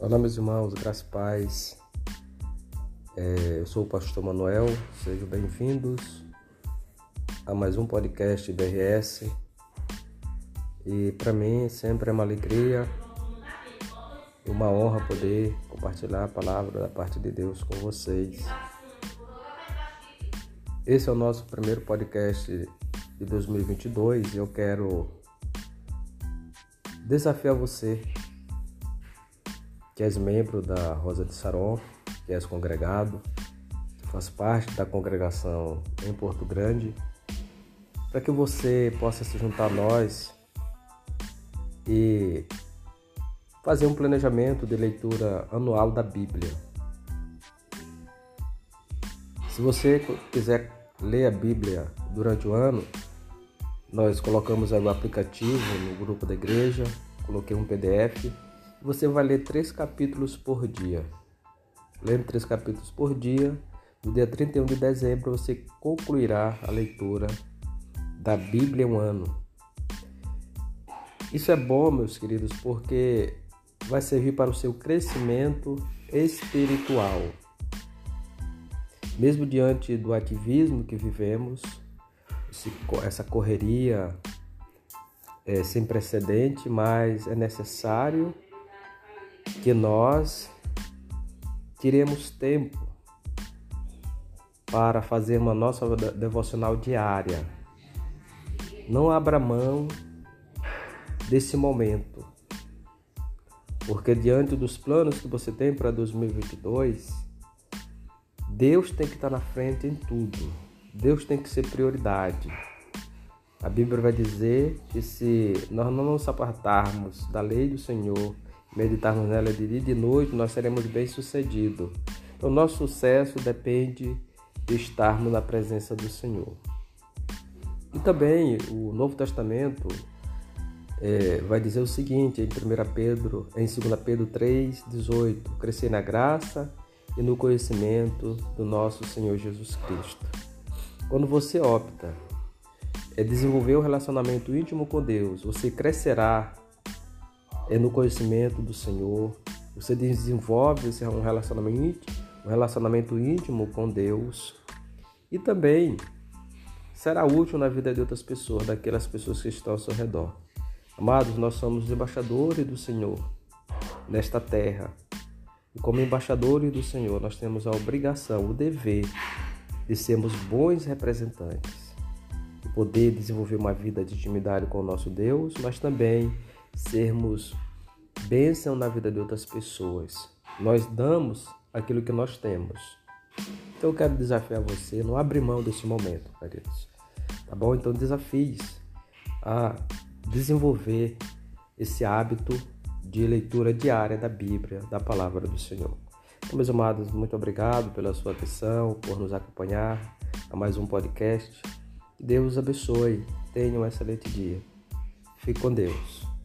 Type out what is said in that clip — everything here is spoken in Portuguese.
Olá, meus irmãos, graças e paz. É, eu sou o pastor Manuel, sejam bem-vindos a mais um podcast BRS. E para mim sempre é uma alegria e uma honra poder compartilhar a palavra da parte de Deus com vocês. Esse é o nosso primeiro podcast de 2022 e eu quero desafiar você que és membro da Rosa de Saron, que és congregado, faz parte da congregação em Porto Grande, para que você possa se juntar a nós e fazer um planejamento de leitura anual da Bíblia. Se você quiser ler a Bíblia durante o ano, nós colocamos aí o aplicativo no grupo da igreja, coloquei um PDF você vai ler três capítulos por dia. Lendo três capítulos por dia, no dia 31 de dezembro você concluirá a leitura da Bíblia em um ano. Isso é bom, meus queridos, porque vai servir para o seu crescimento espiritual. Mesmo diante do ativismo que vivemos, essa correria é sem precedente, mas é necessário que nós tiremos tempo para fazer uma nossa devocional diária. Não abra mão desse momento, porque diante dos planos que você tem para 2022, Deus tem que estar na frente em tudo. Deus tem que ser prioridade. A Bíblia vai dizer que se nós não nos apartarmos da lei do Senhor, meditarmos nela de dia e de noite, nós seremos bem-sucedidos. Então, nosso sucesso depende de estarmos na presença do Senhor. E também o Novo Testamento é, vai dizer o seguinte em 1 Pedro, em 2 Pedro 3, 18: crescer na graça e no conhecimento do nosso Senhor Jesus Cristo. Quando você opta é desenvolver um relacionamento íntimo com Deus, você crescerá é no conhecimento do Senhor. Você desenvolve esse um relacionamento íntimo, um relacionamento íntimo com Deus. E também será útil na vida de outras pessoas, daquelas pessoas que estão ao seu redor. Amados, nós somos embaixadores do Senhor nesta terra. E como embaixadores do Senhor, nós temos a obrigação, o dever de sermos bons representantes, de poder desenvolver uma vida de intimidade com o nosso Deus, mas também sermos bênção na vida de outras pessoas. Nós damos aquilo que nós temos. Então eu quero desafiar você, não abre mão desse momento, queridos. Tá bom? Então desafies a desenvolver esse hábito de leitura diária da Bíblia, da palavra do Senhor. Então, meus amados, muito obrigado pela sua atenção, por nos acompanhar a mais um podcast. Deus abençoe. Tenha um excelente dia. Fique com Deus.